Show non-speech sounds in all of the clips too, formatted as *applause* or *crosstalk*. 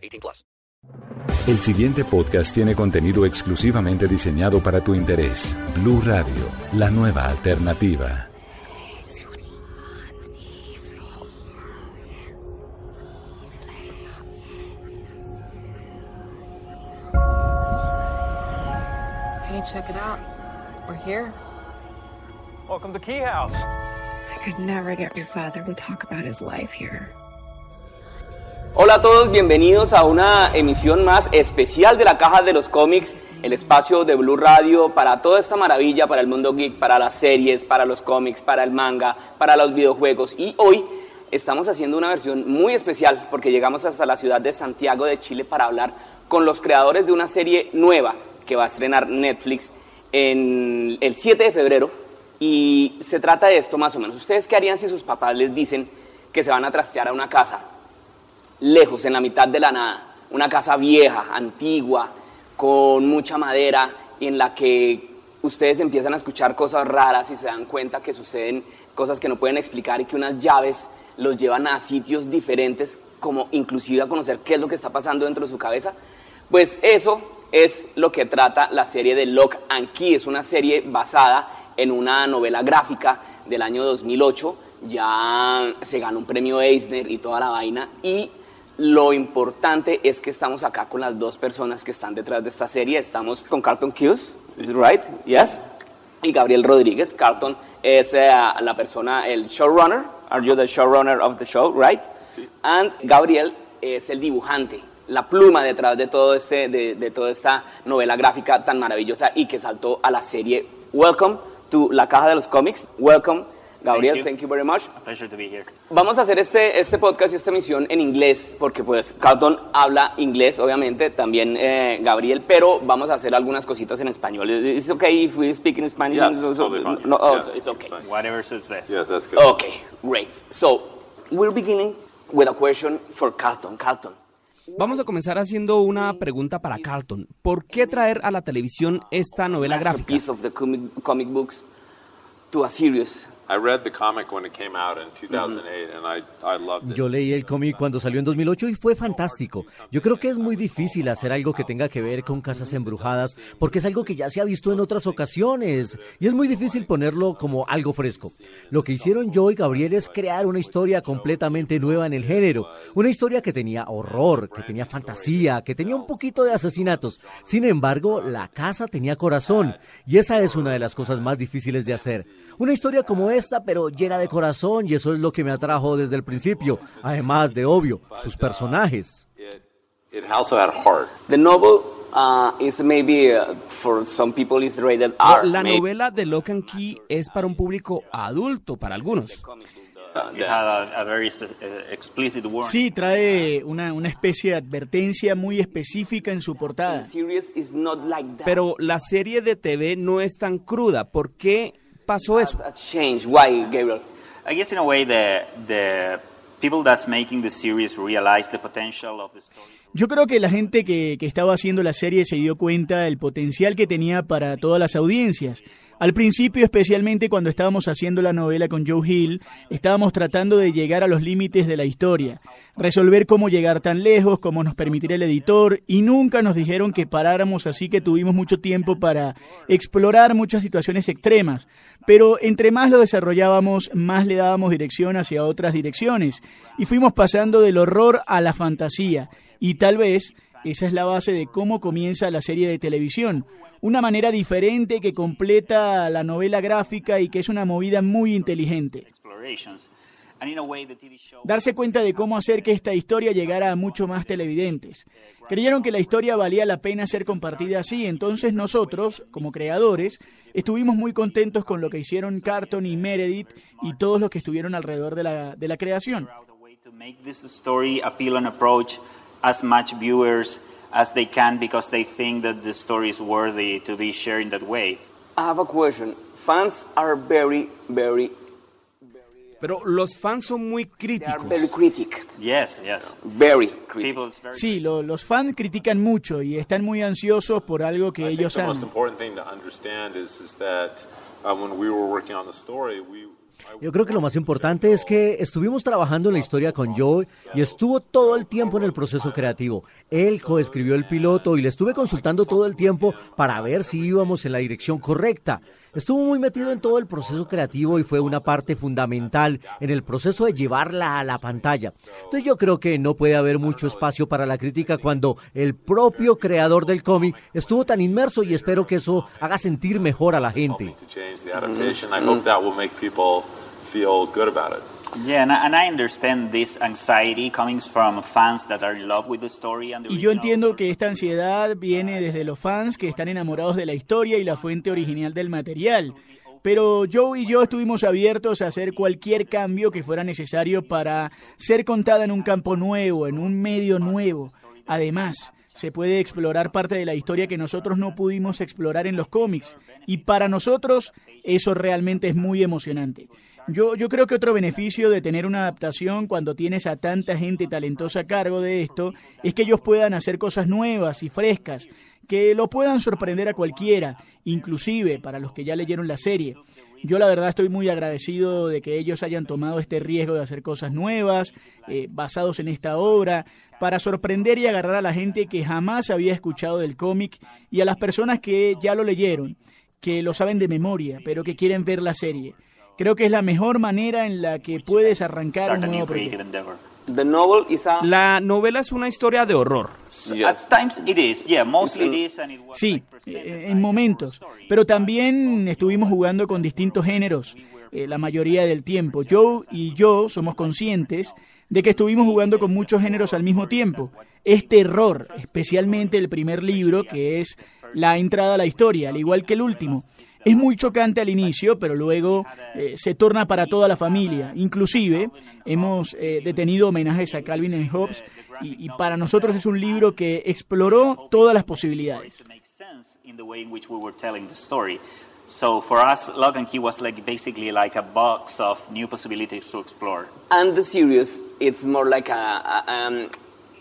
18 plus. El siguiente podcast tiene contenido exclusivamente diseñado para tu interés. Blue Radio, la nueva alternativa. Hey, check it out. We're here. Welcome to Key House. I could never get your father to talk about his life here. Hola a todos, bienvenidos a una emisión más especial de la Caja de los Cómics, el espacio de Blue Radio para toda esta maravilla, para el mundo geek, para las series, para los cómics, para el manga, para los videojuegos. Y hoy estamos haciendo una versión muy especial porque llegamos hasta la ciudad de Santiago de Chile para hablar con los creadores de una serie nueva que va a estrenar Netflix en el 7 de febrero. Y se trata de esto más o menos. ¿Ustedes qué harían si sus papás les dicen que se van a trastear a una casa lejos, en la mitad de la nada, una casa vieja, antigua, con mucha madera, en la que ustedes empiezan a escuchar cosas raras y se dan cuenta que suceden cosas que no pueden explicar y que unas llaves los llevan a sitios diferentes, como inclusive a conocer qué es lo que está pasando dentro de su cabeza. Pues eso es lo que trata la serie de Lock and Key. Es una serie basada en una novela gráfica del año 2008. Ya se ganó un premio Eisner y toda la vaina. Y lo importante es que estamos acá con las dos personas que están detrás de esta serie. Estamos con Carlton Hughes, is right? Yes. Y Gabriel Rodríguez. Carlton es eh, la persona, el showrunner. Are you the showrunner of the show, right? Sí. And Gabriel es el dibujante, la pluma detrás de todo este, de, de toda esta novela gráfica tan maravillosa y que saltó a la serie. Welcome to La Caja de los Cómics. Welcome Gabriel, thank you. very much. A pleasure to be here. Vamos a hacer este, este podcast y esta emisión en inglés, porque pues Carlton habla inglés, obviamente, también eh, Gabriel, pero vamos a hacer algunas cositas en español. ¿Es okay if we speak in Spanish? Yes, so, so, totally no, oh, yes. it's okay. Whatever suits best. Yes, that's good. Okay, great. So, we're beginning with a question for Carlton. Carlton. Vamos a comenzar haciendo una pregunta para Carlton. ¿Por qué traer a la televisión esta novela gráfica? piece of the comic, comic books to a series Yo leí el cómic cuando salió en 2008 y fue fantástico. Yo creo que es muy difícil hacer algo que tenga que ver con casas embrujadas porque es algo que ya se ha visto en otras ocasiones y es muy difícil ponerlo como algo fresco. Lo que hicieron yo y Gabriel es crear una historia completamente nueva en el género, una historia que tenía horror, que tenía fantasía, que tenía un poquito de asesinatos. Sin embargo, la casa tenía corazón y esa es una de las cosas más difíciles de hacer. Una historia como esta, pero llena de corazón, y eso es lo que me atrajo desde el principio, además de obvio, sus personajes. The novel uh, is maybe uh, for some people is rated R. La novela de Lock and Key es para un público adulto, para algunos. Sí, trae una, una especie de advertencia muy específica en su portada. Pero la serie de TV no es tan cruda. ¿Por qué pasó eso? Yo creo que la gente que, estaba haciendo la serie se dio cuenta del potencial que tenía para todas las audiencias. Al principio, especialmente cuando estábamos haciendo la novela con Joe Hill, estábamos tratando de llegar a los límites de la historia, resolver cómo llegar tan lejos, cómo nos permitir el editor, y nunca nos dijeron que paráramos, así que tuvimos mucho tiempo para explorar muchas situaciones extremas. Pero entre más lo desarrollábamos, más le dábamos dirección hacia otras direcciones, y fuimos pasando del horror a la fantasía y tal vez esa es la base de cómo comienza la serie de televisión. Una manera diferente que completa la novela gráfica y que es una movida muy inteligente. Darse cuenta de cómo hacer que esta historia llegara a mucho más televidentes. Creyeron que la historia valía la pena ser compartida así, entonces nosotros, como creadores, estuvimos muy contentos con lo que hicieron Carton y Meredith y todos los que estuvieron alrededor de la, de la creación as much viewers as they can because they think that the story is worthy to be shared in that way. I have a question. Fans are very, very, Pero los fans son muy they are críticos. very critic. Yes, yes. Very critic. People's very Sí, lo- los fans critican mucho y están muy ansiosos por algo que I think ellos the most aman. Yo creo que lo más importante es que estuvimos trabajando en la historia con Joe y estuvo todo el tiempo en el proceso creativo. Él coescribió el piloto y le estuve consultando todo el tiempo para ver si íbamos en la dirección correcta. Estuvo muy metido en todo el proceso creativo y fue una parte fundamental en el proceso de llevarla a la pantalla. Entonces yo creo que no puede haber mucho espacio para la crítica cuando el propio creador del cómic estuvo tan inmerso y espero que eso haga sentir mejor a la gente. to change the adaptation. I hope that will make people feel good about it. Yeah, and I, and I understand this anxiety coming from fans that are in love with the story and the Y yo entiendo que esta ansiedad viene desde los fans que están enamorados de la historia y la fuente original del material. Pero Joe y yo estuvimos abiertos a hacer cualquier cambio que fuera necesario para ser contada en un campo nuevo, en un medio nuevo. Además, se puede explorar parte de la historia que nosotros no pudimos explorar en los cómics. Y para nosotros eso realmente es muy emocionante. Yo, yo creo que otro beneficio de tener una adaptación cuando tienes a tanta gente talentosa a cargo de esto es que ellos puedan hacer cosas nuevas y frescas, que lo puedan sorprender a cualquiera, inclusive para los que ya leyeron la serie. Yo la verdad estoy muy agradecido de que ellos hayan tomado este riesgo de hacer cosas nuevas, eh, basados en esta obra, para sorprender y agarrar a la gente que jamás había escuchado del cómic y a las personas que ya lo leyeron, que lo saben de memoria, pero que quieren ver la serie. Creo que es la mejor manera en la que puedes arrancar un nuevo creative proyecto. endeavor. The novel is a La novela es una historia de horror. At times it is, yeah, mostly it is, and it was Sí, eh, en momentos. Pero también estuvimos jugando con distintos géneros eh, la mayoría del tiempo. Joe y yo somos conscientes de que estuvimos jugando con muchos géneros al mismo tiempo. Es terror, especialmente el primer libro, que es la entrada a la historia, al igual que el último. Es muy chocante al inicio, pero luego eh, se torna para toda la familia. Inclusive hemos eh, detenido homenajes a Calvin and Hobbes y, y para nosotros es un libro que exploró todas las posibilidades. to make sense in the way in which we were telling the story. So for us, Lock and Key was like basically like a box of new possibilities to explore. and the series it's more like a, a, um,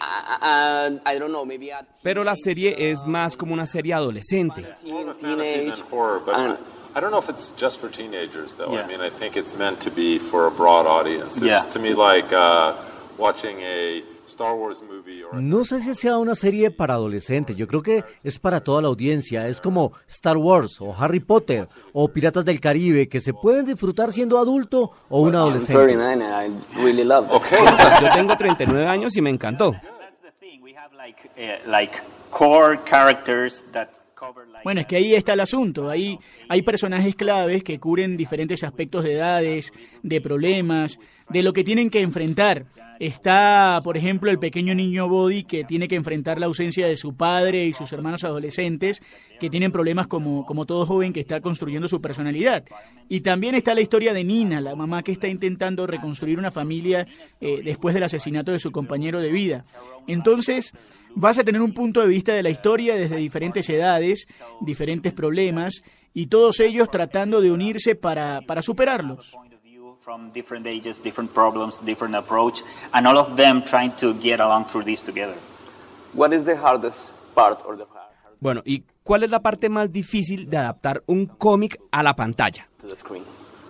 a, a, I don't know maybe a Pero la serie es más como una serie adolescente. More of a fantasy teenage than horror, I, I don't know if it's just for teenagers, though. Yeah. I mean, I think it's meant to be for a broad audience. It's Yeah. to me like uh, watching a Star Wars movie or a No sé si sea una serie para adolescentes, yo creo que es para toda la audiencia, es como Star Wars o Harry Potter o Piratas del Caribe, que se pueden disfrutar siendo adulto o un adolescente. 39 and I really love it. Okay. *laughs* Yo tengo 39 años y me encantó. That's the thing. We have like like core characters that cover like Bueno, es que ahí está el asunto. Ahí hay personajes claves que cubren diferentes aspectos de edades, de problemas, de lo que tienen que enfrentar. Está, por ejemplo, el pequeño niño Body que tiene que enfrentar la ausencia de su padre y sus hermanos adolescentes que tienen problemas como, como todo joven que está construyendo su personalidad. Y también está la historia de Nina, la mamá que está intentando reconstruir una familia eh, después del asesinato de su compañero de vida. Entonces, vas a tener un punto de vista de la historia desde diferentes edades, diferentes problemas, y todos ellos tratando de unirse para, para superarlos. Point of view from different ages, different problems, different approach, and all of them trying to get along through this together. What is the hardest part or the hard Bueno, ¿y cuál es la parte más difícil de adaptar un cómic a la pantalla? to the screen?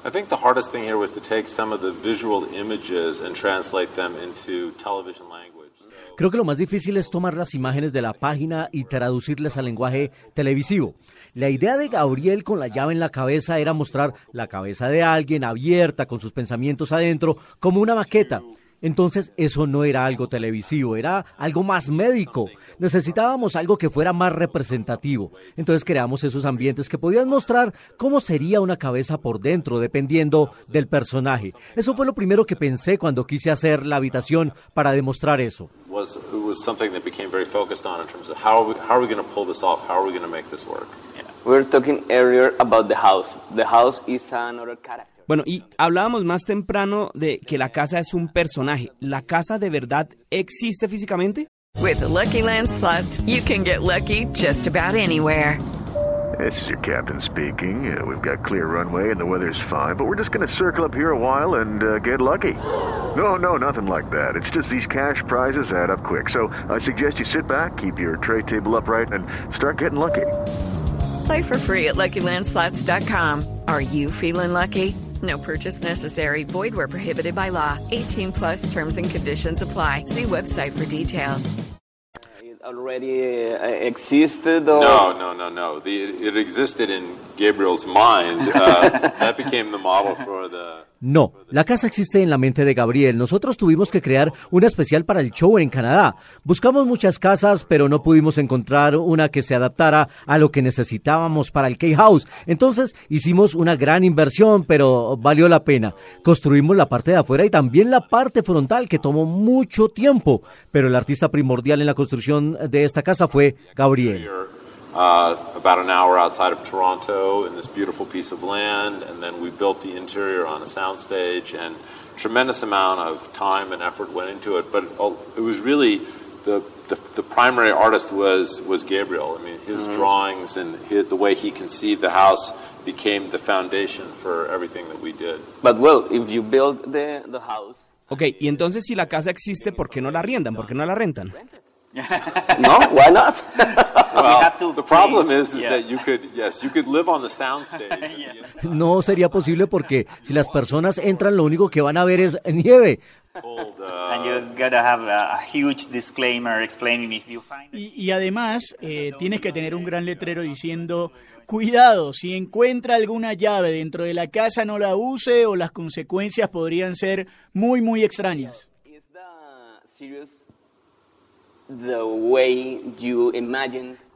I think the hardest thing here was to take some of the visual images and translate them into television language. Creo que lo más difícil es tomar las imágenes de la página y traducirlas al lenguaje televisivo. La idea de Gabriel con la llave en la cabeza era mostrar la cabeza de alguien abierta con sus pensamientos adentro como una maqueta. Entonces eso no era algo televisivo, era algo más médico. Necesitábamos algo que fuera más representativo. Entonces creamos esos ambientes que podían mostrar cómo sería una cabeza por dentro, dependiendo del personaje. Eso fue lo primero que pensé cuando quise hacer la habitación para demostrar eso. Was it was something that became very focused on in terms of how are we, how are we going to pull this off? How are we going to make this work? We were talking earlier about the house. The house is another character. Bueno, y hablábamos más temprano de que la casa es un personaje. ¿La casa de verdad existe físicamente? With the Lucky Land slots, you can get lucky just about anywhere. This is your captain speaking. Uh, we've got clear runway and the weather's fine, but we're just going to circle up here a while and uh, get lucky. No, no, nothing like that. It's just these cash prizes add up quick. So I suggest you sit back, keep your tray table upright, and start getting lucky. Play for free at LuckyLandSlots.com. Are you feeling lucky? No purchase necessary. Void where prohibited by law. 18 plus terms and conditions apply. See website for details. It already uh, existed? Or... No, no, no, no. The, it existed in Gabriel's mind. *laughs* That became the model for the. No, la casa existe en la mente de Gabriel. Nosotros tuvimos que crear una especial para el show en Canadá. Buscamos muchas casas, pero no pudimos encontrar una que se adaptara a lo que necesitábamos para el K-House. Entonces hicimos una gran inversión, pero valió la pena. Construimos la parte de afuera y también la parte frontal, que tomó mucho tiempo. Pero el artista primordial en la construcción de esta casa fue Gabriel. Uh, about an hour outside of Toronto in this beautiful piece of land, and then we built the interior on a soundstage, and tremendous amount of time and effort went into it. But it was really the the, the primary artist was was Gabriel. I mean, his Mhm. drawings and his, the way he conceived the house became the foundation for everything that we did. But well, if you build the, the house, Ok, y entonces si la casa existe, ¿por qué no la arriendan? ¿Por qué no la rentan? *laughs* no, why not? *laughs* Well, the problem is, is that you could, yes, you could live on the soundstage. *laughs* No sería posible porque si las personas entran, lo único que van a ver es nieve. and you gotta have a, a huge disclaimer explaining if you find Y, y además eh, tienes que tener un gran letrero diciendo, cuidado, si encuentra alguna llave dentro de la casa no la use o las consecuencias podrían ser muy, muy extrañas.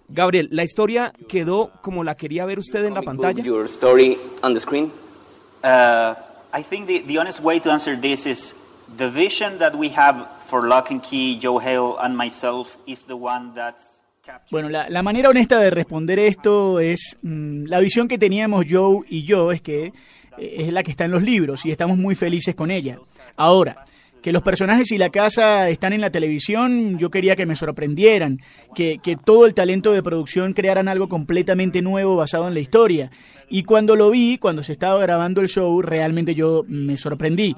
Gabriel, ¿la historia quedó como la quería ver usted en la pantalla? your story on the screen? Uh, I think the, the honest way to answer this is the vision that we have for Lock and Key, Joe Hale, and myself is the one that's Bueno, la, la manera honesta de responder esto es mm, la visión que teníamos Joe y yo es que eh, es la que está en los libros y estamos muy felices con ella. Ahora, que los personajes y la casa están en la televisión, yo quería que me sorprendieran, que, que todo el talento de producción crearan algo completamente nuevo basado en la historia. Y cuando lo vi, cuando se estaba grabando el show, realmente yo me sorprendí.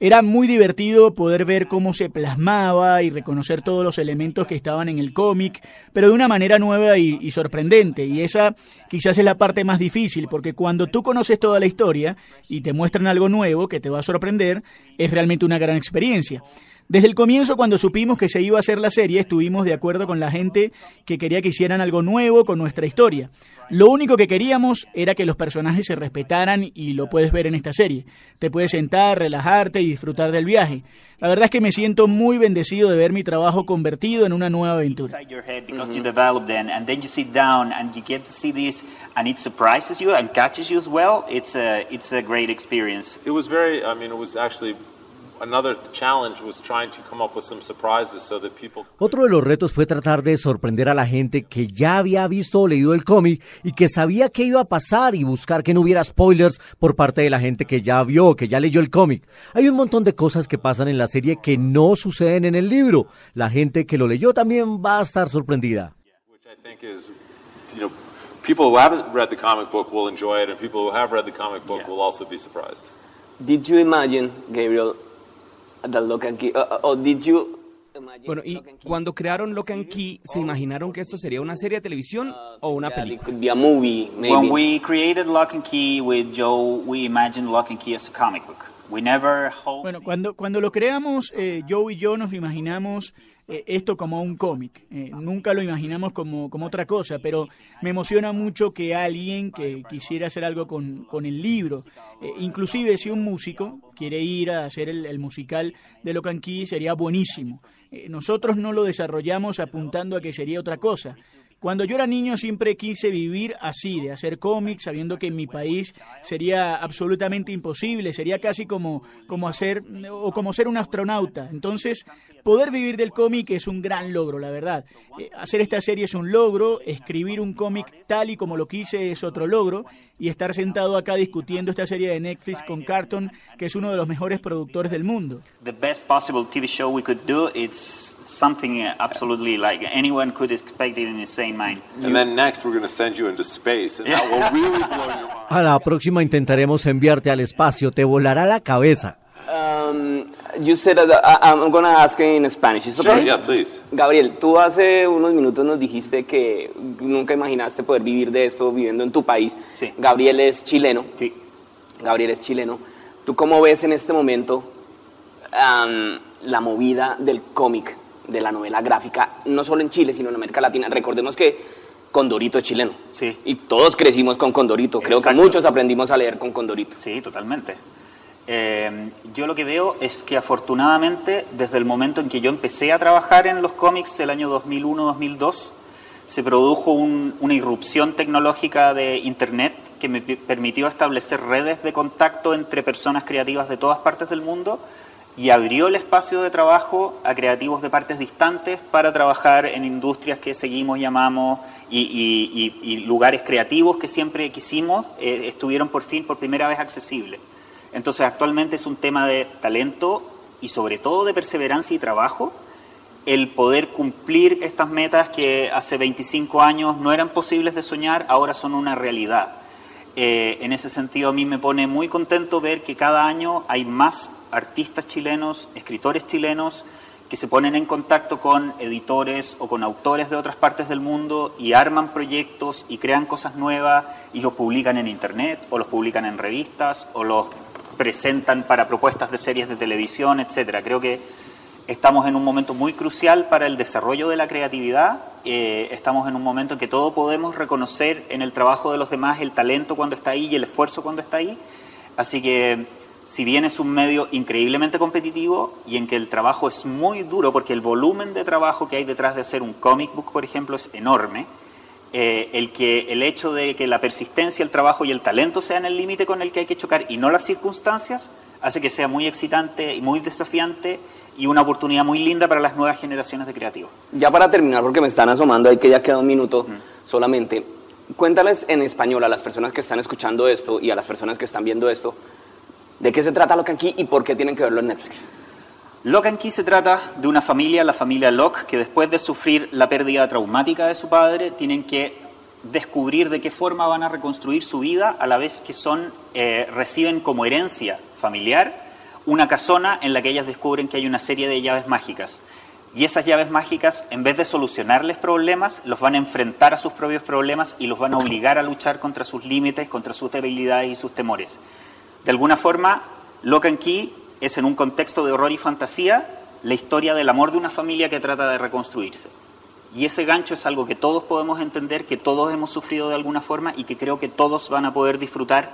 Era muy divertido poder ver cómo se plasmaba y reconocer todos los elementos que estaban en el cómic, pero de una manera nueva y, y sorprendente. Y esa quizás es la parte más difícil, porque cuando tú conoces toda la historia y te muestran algo nuevo que te va a sorprender, es realmente una gran experiencia. Desde el comienzo, cuando supimos que se iba a hacer la serie, estuvimos de acuerdo con la gente que quería que hicieran algo nuevo con nuestra historia. Lo único que queríamos era que los personajes se respetaran y lo puedes ver en esta serie. Te puedes sentar, relajarte y disfrutar del viaje. La verdad es que me siento muy bendecido de ver mi trabajo convertido en una nueva aventura. inside your Otro de los retos fue tratar de sorprender a la gente que ya había visto o leído el cómic y que sabía qué iba a pasar y buscar que no hubiera spoilers por parte de la gente que ya vio, que ya leyó el cómic. Hay un montón de cosas que pasan en la serie que no suceden en el libro. La gente que lo leyó también va a estar sorprendida. I think is, you know, people who haven't read the comic book will enjoy it, and people who have read the comic book will also be surprised. Did you imagine, Gabriel, Bueno, y cuando crearon Lock and Key, ¿se imaginaron que esto sería una serie de televisión o una película? When we created Lock and Key with Joe, we imagined Lock and Key as a comic book. We never hoped. Bueno, cuando, cuando lo creamos, eh, Joe y yo nos imaginamos eh, esto como un cómic. Eh, nunca lo imaginamos como, como otra cosa, pero me emociona mucho que alguien que quisiera hacer algo con, con el libro, eh, inclusive si un músico quiere ir a hacer el, el musical de Key, sería buenísimo. Eh, nosotros no lo desarrollamos apuntando a que sería otra cosa. Cuando yo era niño siempre quise vivir así, de hacer cómics, sabiendo que en mi país sería absolutamente imposible, sería casi como, como hacer o como ser un astronauta. Entonces poder vivir del cómic es un gran logro, la verdad. Eh, hacer esta serie es un logro, escribir un cómic tal y como lo quise es otro logro, y estar sentado acá discutiendo esta serie de Netflix con Carton, que es uno de los mejores productores del mundo. The best possible TV show we could do, it's something absolutely like anyone could expect it in his sane mind. And then next we're going to send you into space and that will really blow your mind. *laughs* A la próxima intentaremos enviarte al espacio, te volará la cabeza. Um, you said that I, I'm going to ask in Spanish. Is Sure, okay? yeah, please. Gabriel, tú hace unos minutos nos dijiste que nunca imaginaste poder vivir de esto viviendo en tu país. Sí. Gabriel es chileno. Sí. Gabriel es chileno. ¿Tú cómo ves en este momento am, la movida del cómic, de la novela gráfica, no solo en Chile, sino en América Latina? Recordemos que Condorito es chileno. Sí. Y todos crecimos con Condorito. Creo que Exacto. muchos aprendimos a leer con Condorito. Sí, totalmente. Eh, yo lo que veo es que afortunadamente desde el momento en que yo empecé a trabajar en los cómics, el año 2001-2002, se produjo un- una irrupción tecnológica de Internet que me permitió establecer redes de contacto entre personas creativas de todas partes del mundo y abrió el espacio de trabajo a creativos de partes distantes para trabajar en industrias que seguimos, llamamos, y lugares creativos que siempre quisimos, eh, estuvieron por fin, por primera vez accesibles. Entonces actualmente es un tema de talento y sobre todo de perseverancia y trabajo, el poder cumplir estas metas que hace 25 años no eran posibles de soñar, ahora son una realidad. Eh, en ese sentido a mí me pone muy contento ver que cada año hay más artistas chilenos, escritores chilenos, que se ponen en contacto con editores o con autores de otras partes del mundo y arman proyectos y crean cosas nuevas y los publican en internet o los publican en revistas o los presentan para propuestas de series de televisión, etcétera. Creo que estamos en un momento muy crucial para el desarrollo de la creatividad. Eh, estamos en un momento en que todos podemos reconocer en el trabajo de los demás el talento cuando está ahí y el esfuerzo cuando está ahí. Así que si bien es un medio increíblemente competitivo y en que el trabajo es muy duro, porque el volumen de trabajo que hay detrás de hacer un comic book, por ejemplo, es enorme, eh, el, que, el hecho de que la persistencia, el trabajo y el talento sean el límite con el que hay que chocar y no las circunstancias, hace que sea muy excitante y muy desafiante y una oportunidad muy linda para las nuevas generaciones de creativos. Ya para terminar, porque me están asomando ahí que ya queda un minuto solamente, cuéntales en español a las personas que están escuchando esto y a las personas que están viendo esto, de qué se trata Locan Key y por qué tienen que verlo en Netflix. Key se trata de una familia, la familia Locke, que después de sufrir la pérdida traumática de su padre, tienen que descubrir de qué forma van a reconstruir su vida a la vez que son eh, reciben como herencia familiar una casona en la que ellas descubren que hay una serie de llaves mágicas. Y esas llaves mágicas, en vez de solucionarles problemas, los van a enfrentar a sus propios problemas y los van a obligar a luchar contra sus límites, contra sus debilidades y sus temores. De alguna forma, Lock and Key es en un contexto de horror y fantasía la historia del amor de una familia que trata de reconstruirse. Y ese gancho es algo que todos podemos entender, que todos hemos sufrido de alguna forma y que creo que todos van a poder disfrutar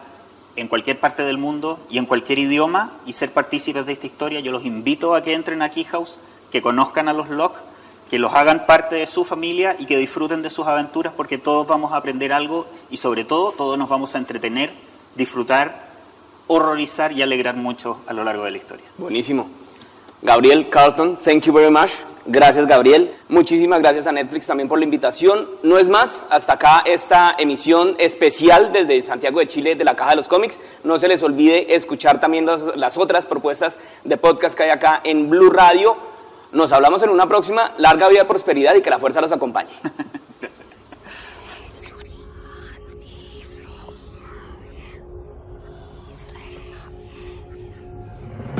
en cualquier parte del mundo y en cualquier idioma y ser partícipes de esta historia. Yo los invito a que entren a Key House, que conozcan a los Locke, que los hagan parte de su familia y que disfruten de sus aventuras porque todos vamos a aprender algo y sobre todo todos nos vamos a entretener, disfrutar, horrorizar y alegrar mucho a lo largo de la historia. Buenísimo. Gabriel Carlton, thank you very much. Gracias, Gabriel. Muchísimas gracias a Netflix también por la invitación. No es más, hasta acá esta emisión especial desde Santiago de Chile de la Caja de los Cómics. No se les olvide escuchar también las, las otras propuestas de podcast que hay acá en Blue Radio. Nos hablamos en una próxima. Larga vida, prosperidad y que la fuerza los acompañe. *laughs*